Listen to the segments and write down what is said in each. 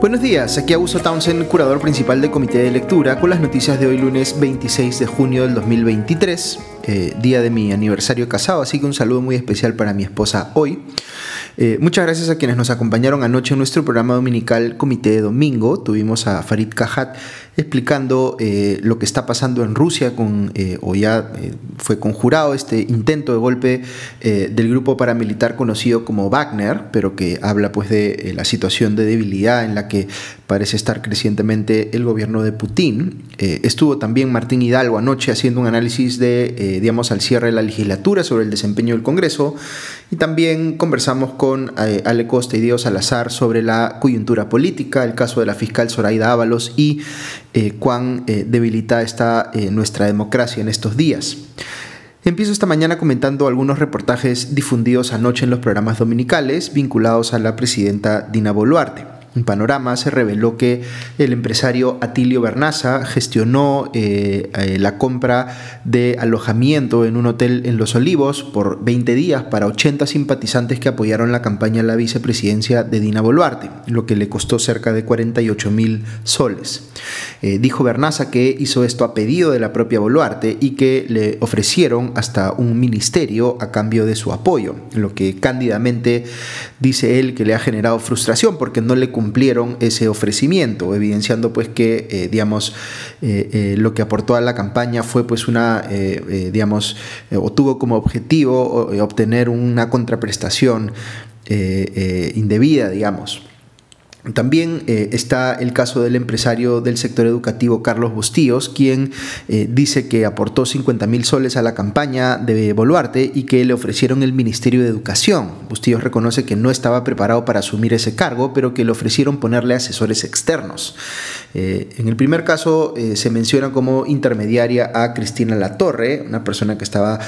Buenos días, aquí Augusto Townsend, curador principal del Comité de Lectura, con las noticias de hoy lunes 26 de junio del 2023, eh, día de mi aniversario casado, así que un saludo muy especial para mi esposa hoy. Eh, muchas gracias a quienes nos acompañaron anoche en nuestro programa dominical Comité de Domingo. Tuvimos a Farid Kajat explicando eh, lo que está pasando en Rusia, con, eh, o ya fue conjurado este intento de golpe del grupo paramilitar conocido como Wagner, pero que habla pues de la situación de debilidad en la que parece estar crecientemente el gobierno de Putin. estuvo también Martín Hidalgo anoche haciendo un análisis de, digamos, al cierre de la legislatura sobre el desempeño del Congreso y también conversamos con eh, Ale Costa y Diego Salazar sobre la coyuntura política, el caso de la fiscal Zoraida Ábalos y eh, cuán eh, debilitada está nuestra democracia en estos días. Empiezo esta mañana comentando algunos reportajes difundidos anoche en los programas dominicales vinculados a la presidenta Dina Boluarte. En Panorama se reveló que el empresario Atilio Bernaza gestionó eh, eh, la compra de alojamiento en un hotel en Los Olivos por 20 días para 80 simpatizantes que apoyaron la campaña a la vicepresidencia de Dina Boluarte, lo que le costó cerca de 48 mil soles. Eh, dijo Bernaza que hizo esto a pedido de la propia Boluarte y que le ofrecieron hasta un ministerio a cambio de su apoyo, lo que cándidamente dice él que le ha generado frustración porque no le cumplieron ese ofrecimiento, evidenciando pues que, eh, digamos, eh, eh, lo que aportó a la campaña fue pues una, digamos, o tuvo como objetivo obtener una contraprestación indebida, digamos. También eh, está el caso del empresario del sector educativo Carlos Bustíos, quien eh, dice que aportó 50 mil soles a la campaña de Boluarte y que le ofrecieron el Ministerio de Educación. Bustíos reconoce que no estaba preparado para asumir ese cargo, pero que le ofrecieron ponerle asesores externos. Eh, en el primer caso se menciona como intermediaria a Cristina Latorre, una persona que estaba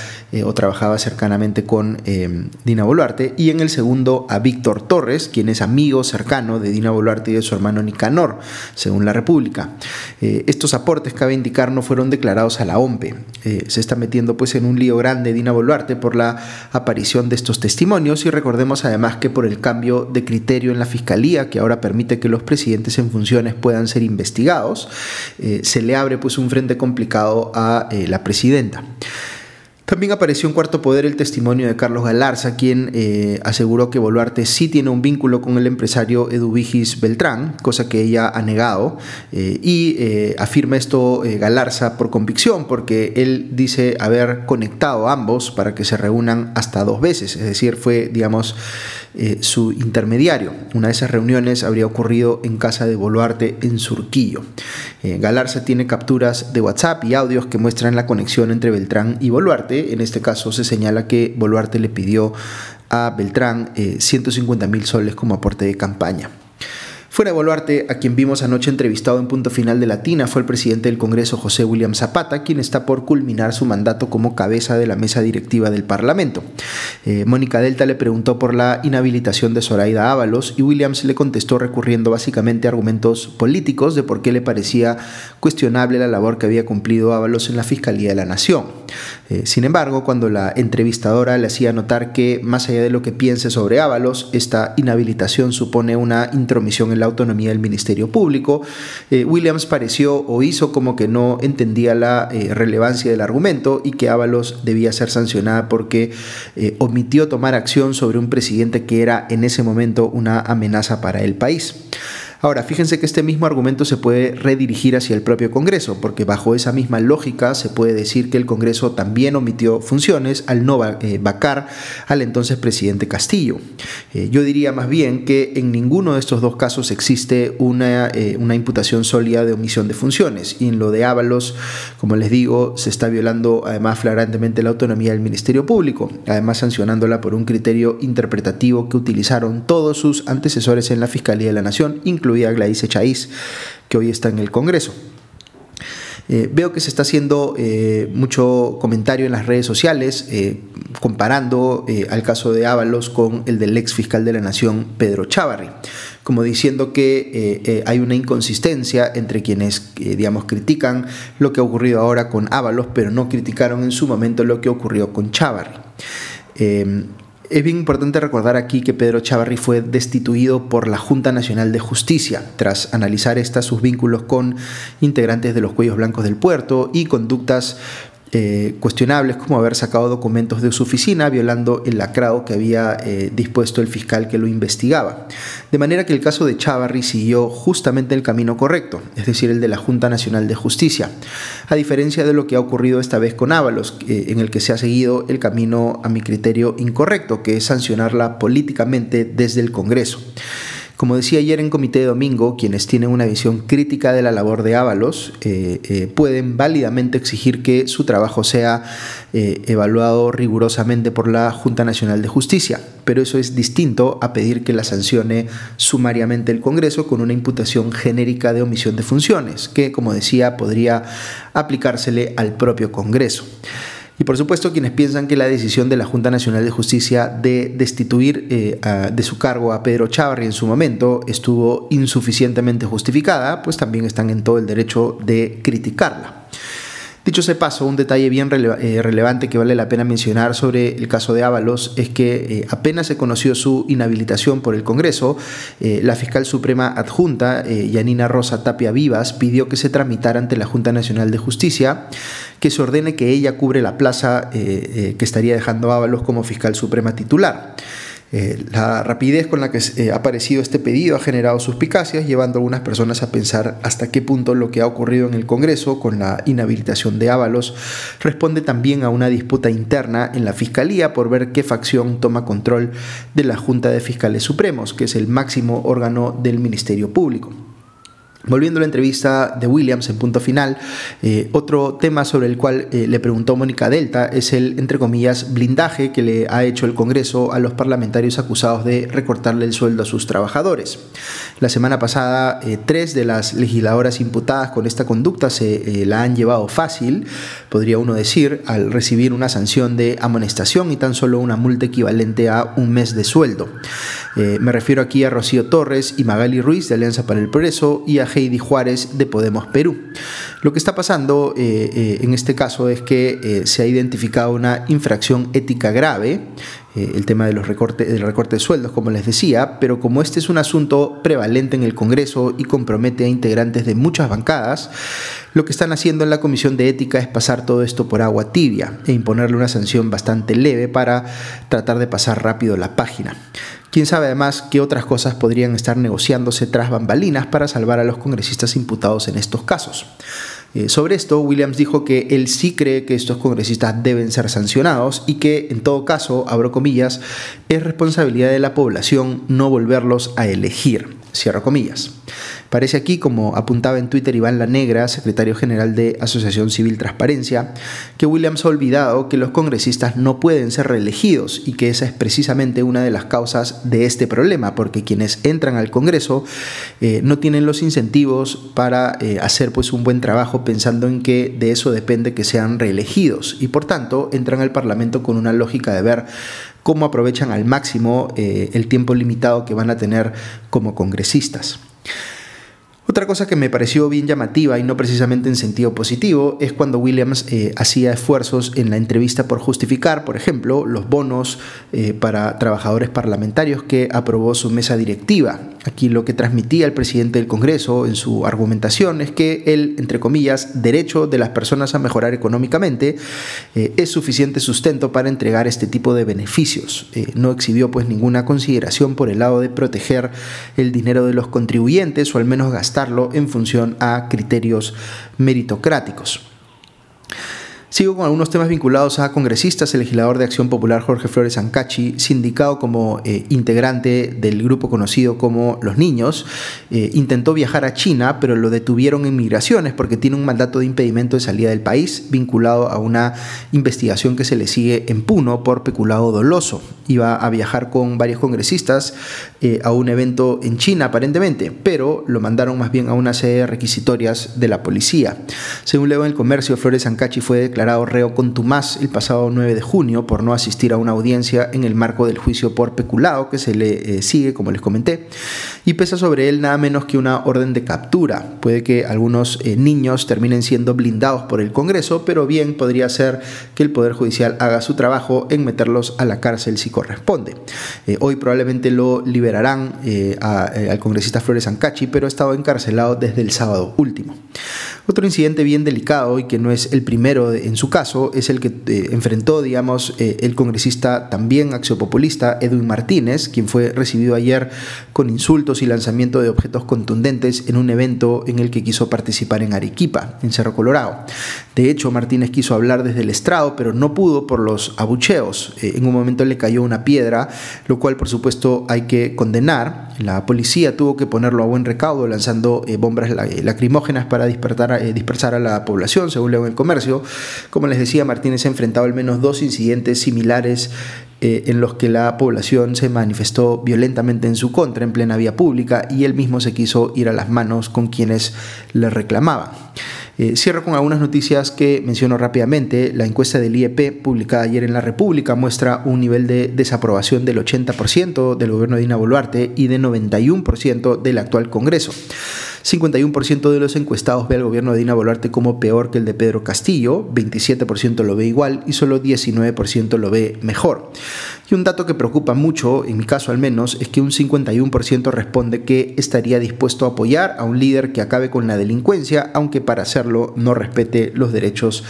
o trabajaba cercanamente con Dina Boluarte, y en el segundo a Víctor Torres, quien es amigo cercano de Dina Boluarte y de su hermano Nicanor, según la República. Eh, estos aportes, cabe indicar, no fueron declarados a la OMPE. Eh, se está metiendo pues en un lío grande Dina Boluarte por la aparición de estos testimonios y recordemos además que por el cambio de criterio en la Fiscalía, que ahora permite que los presidentes en funciones puedan ser investigados, eh, se le abre pues un frente complicado a la presidenta. También apareció en Cuarto Poder el testimonio de Carlos Galarza, quien eh, aseguró que Boluarte sí tiene un vínculo con el empresario Eduvigis Beltrán, cosa que ella ha negado, eh, y eh, afirma esto Galarza por convicción, porque él dice haber conectado a ambos para que se reúnan hasta dos veces, es decir, fue, digamos, su intermediario. Una de esas reuniones habría ocurrido en casa de Boluarte en Surquillo. Galarza tiene capturas de WhatsApp y audios que muestran la conexión entre Beltrán y Boluarte en este caso se señala que Boluarte le pidió a Beltrán 150 eh, mil soles como aporte de campaña. Fuera Boluarte, a quien vimos anoche entrevistado en punto final de Latina, fue el presidente del Congreso, José William Zapata, quien está por culminar su mandato como cabeza de la mesa directiva del Parlamento. Eh, Mónica Delta le preguntó por la inhabilitación de Zoraida Ábalos y Williams le contestó recurriendo básicamente a argumentos políticos de por qué le parecía cuestionable la labor que había cumplido Ábalos en la Fiscalía de la Nación. Eh, sin embargo, cuando la entrevistadora le hacía notar que, más allá de lo que piense sobre Ábalos, esta inhabilitación supone una intromisión en la autonomía del Ministerio Público. Eh, Williams pareció o hizo como que no entendía la eh, relevancia del argumento y que Ábalos debía ser sancionada porque omitió tomar acción sobre un presidente que era en ese momento una amenaza para el país. Ahora, fíjense que este mismo argumento se puede redirigir hacia el propio Congreso, porque bajo esa misma lógica se puede decir que el Congreso también omitió funciones al no eh, vacar al entonces presidente Castillo. Eh, yo diría más bien que en ninguno de estos dos casos existe una, eh, una imputación sólida de omisión de funciones, y en lo de Ábalos, como les digo, se está violando además flagrantemente la autonomía del Ministerio Público, además sancionándola por un criterio interpretativo que utilizaron todos sus antecesores en la Fiscalía de la Nación, incluso incluida Gladys Echaíz, que hoy está en el Congreso. Eh, veo que se está haciendo eh, mucho comentario en las redes sociales eh, comparando al caso de Ábalos con el del ex fiscal de la Nación, Pedro Chávarri, como diciendo que hay una inconsistencia entre quienes, digamos, critican lo que ha ocurrido ahora con Ábalos, pero no criticaron en su momento lo que ocurrió con Chávarri. Es bien importante recordar aquí que Pedro Chavarri fue destituido por la Junta Nacional de Justicia tras analizar estas sus vínculos con integrantes de los cuellos blancos del puerto y conductas eh, cuestionables como haber sacado documentos de su oficina violando el lacrado que había eh, dispuesto el fiscal que lo investigaba. De manera que el caso de Chavarri siguió justamente el camino correcto, es decir, el de la Junta Nacional de Justicia, a diferencia de lo que ha ocurrido esta vez con Ábalos, en el que se ha seguido el camino a mi criterio incorrecto, que es sancionarla políticamente desde el Congreso. Como decía ayer en Comité de Domingo, quienes tienen una visión crítica de la labor de Ábalos eh, eh, pueden válidamente exigir que su trabajo sea eh, evaluado rigurosamente por la Junta Nacional de Justicia, pero eso es distinto a pedir que la sancione sumariamente el Congreso con una imputación genérica de omisión de funciones, que, como decía, podría aplicársele al propio Congreso. Y por supuesto quienes piensan que la decisión de la Junta Nacional de Justicia de destituir eh, de su cargo a Pedro Chavarri en su momento estuvo insuficientemente justificada, pues también están en todo el derecho de criticarla. Dicho ese paso, un detalle bien eh, relevante que vale la pena mencionar sobre el caso de Ábalos es que eh, apenas se conoció su inhabilitación por el Congreso, eh, la fiscal suprema adjunta, Yanina Rosa Tapia Vivas, pidió que se tramitara ante la Junta Nacional de Justicia que se ordene que ella cubre la plaza que estaría dejando Ábalos como fiscal suprema titular. Eh, la rapidez con la que eh, ha aparecido este pedido ha generado suspicacias, llevando a algunas personas a pensar hasta qué punto lo que ha ocurrido en el Congreso con la inhabilitación de Ábalos responde también a una disputa interna en la Fiscalía por ver qué facción toma control de la Junta de Fiscales Supremos, que es el máximo órgano del Ministerio Público. Volviendo a la entrevista de Williams en punto final, eh, otro tema sobre el cual eh, le preguntó Mónica Delta es el, entre comillas, blindaje que le ha hecho el Congreso a los parlamentarios acusados de recortarle el sueldo a sus trabajadores. La semana pasada, eh, tres de las legisladoras imputadas con esta conducta se la han llevado fácil, podría uno decir, al recibir una sanción de amonestación y tan solo una multa equivalente a un mes de sueldo. me refiero aquí a Rocío Torres y Magali Ruiz de Alianza para el Progreso y a Heidi Juárez de Podemos Perú. Lo que está pasando eh, eh, en este caso es que eh, se ha identificado una infracción ética grave, el tema de los recortes, del recorte de sueldos, como les decía, pero como este es un asunto prevalente en el Congreso y compromete a integrantes de muchas bancadas, lo que están haciendo en la Comisión de Ética es pasar todo esto por agua tibia e imponerle una sanción bastante leve para tratar de pasar rápido la página. Quién sabe además qué otras cosas podrían estar negociándose tras bambalinas para salvar a los congresistas imputados en estos casos. Eh, sobre esto, Williams dijo que él sí cree que estos congresistas deben ser sancionados y que, en todo caso, abro comillas, es responsabilidad de la población no volverlos a elegir. Cierro comillas. Parece aquí, como apuntaba en Twitter Iván La Negra, secretario general de Asociación Civil Transparencia, que Williams ha olvidado que los congresistas no pueden ser reelegidos y que esa es precisamente una de las causas de este problema, porque quienes entran al Congreso eh, no tienen los incentivos para eh, hacer pues, un buen trabajo pensando en que de eso depende que sean reelegidos y por tanto entran al Parlamento con una lógica de ver cómo aprovechan al máximo eh, el tiempo limitado que van a tener como congresistas. Otra cosa que me pareció bien llamativa y no precisamente en sentido positivo es cuando Williams eh, hacía esfuerzos en la entrevista por justificar, por ejemplo, los bonos eh, para trabajadores parlamentarios que aprobó su mesa directiva. Aquí lo que transmitía el presidente del Congreso en su argumentación es que el, entre comillas, derecho de las personas a mejorar económicamente eh, es suficiente sustento para entregar este tipo de beneficios. no exhibió pues ninguna consideración por el lado de proteger el dinero de los contribuyentes o al menos gastar en función a criterios meritocráticos. Sigo con algunos temas vinculados a congresistas. El legislador de Acción Popular Jorge Flores Ancachi, sindicado como eh, integrante del grupo conocido como Los Niños, eh, intentó viajar a China, pero lo detuvieron en migraciones porque tiene un mandato de impedimento de salida del país vinculado a una investigación que se le sigue en Puno por peculado doloso. Iba a viajar con varios congresistas eh, a un evento en China aparentemente, pero lo mandaron más bien a una sede requisitorias de la policía. Según leo en el comercio, Flores Ancachi fue declarado declarado reo contumaz el pasado 9 de junio por no asistir a una audiencia en el marco del juicio por peculado que se le eh, sigue, como les comenté, y pesa sobre él nada menos que una orden de captura. Puede que algunos eh, niños terminen siendo blindados por el Congreso, pero bien podría ser que el Poder Judicial haga su trabajo en meterlos a la cárcel si corresponde. Eh, hoy probablemente lo liberarán al congresista Flores Ancachi, pero ha estado encarcelado desde el sábado último. Otro incidente bien delicado y que no es el primero en su caso es el que eh, enfrentó, digamos, eh, el congresista también axiopopulista Edwin Martínez, quien fue recibido ayer con insultos y lanzamiento de objetos contundentes en un evento en el que quiso participar en Arequipa, en Cerro Colorado. De hecho, Martínez quiso hablar desde el estrado, pero no pudo por los abucheos. Eh, en un momento le cayó una piedra, lo cual por supuesto hay que condenar. La policía tuvo que ponerlo a buen recaudo lanzando bombas lacrimógenas para eh, dispersar a la población, según leo en el comercio. Como les decía, Martínez ha enfrentado al menos dos incidentes similares eh, en los que la población se manifestó violentamente en su contra en plena vía pública y él mismo se quiso ir a las manos con quienes le reclamaban. Eh, cierro con algunas noticias que menciono rápidamente. La encuesta del IEP publicada ayer en La República muestra un nivel de desaprobación del 80% del gobierno de Dina Boluarte y de 91% del actual Congreso. 51% de los encuestados ve al gobierno de Dina Boluarte como peor que el de Pedro Castillo, 27% lo ve igual y solo 19% lo ve mejor. Y un dato que preocupa mucho, en mi caso al menos, es que un 51% responde que estaría dispuesto a apoyar a un líder que acabe con la delincuencia, aunque para hacerlo no respete los derechos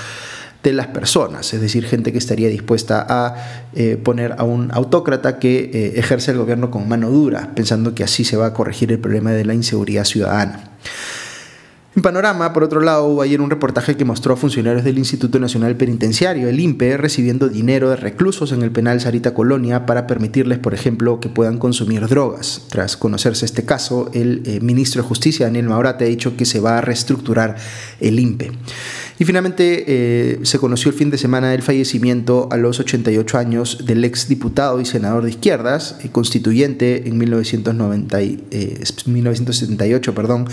de las personas, es decir, gente que estaría dispuesta a eh, poner a un autócrata que eh, ejerce el gobierno con mano dura, pensando que así se va a corregir el problema de la inseguridad ciudadana. En Panorama, por otro lado, hubo ayer un reportaje que mostró a funcionarios del Instituto Nacional Penitenciario, el INPE, recibiendo dinero de reclusos en el penal Sarita Colonia para permitirles, por ejemplo, que puedan consumir drogas. Tras conocerse este caso, el eh, ministro de Justicia, Daniel Maurate, ha dicho que se va a reestructurar el INPE. Y finalmente eh, se conoció el fin de semana el fallecimiento a los 88 años del ex diputado y senador de izquierdas, eh, constituyente en 1990 1978, eh, perdón,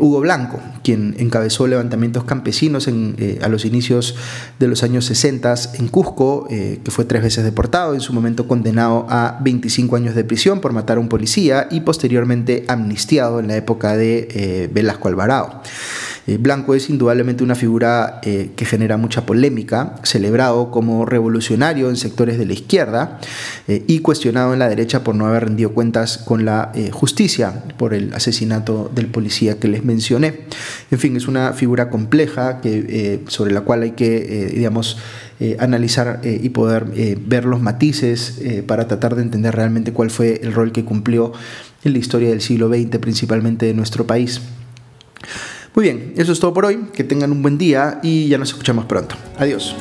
Hugo Blanco, quien encabezó levantamientos campesinos en, a los inicios de los años 60 en Cusco, que fue tres veces deportado, en su momento condenado a 25 años de prisión por matar a un policía y posteriormente amnistiado en la época de Velasco Alvarado. Eh, Blanco es indudablemente una figura eh, que genera mucha polémica, celebrado como revolucionario en sectores de la izquierda eh, y cuestionado en la derecha por no haber rendido cuentas con la justicia por el asesinato del policía que les mencioné. En fin, es una figura compleja que, sobre la cual hay que, digamos, analizar y poder ver los matices para tratar de entender realmente cuál fue el rol que cumplió en la historia del siglo XX, principalmente de nuestro país. Muy bien, eso es todo por hoy. Que tengan un buen día y ya nos escuchamos pronto. Adiós.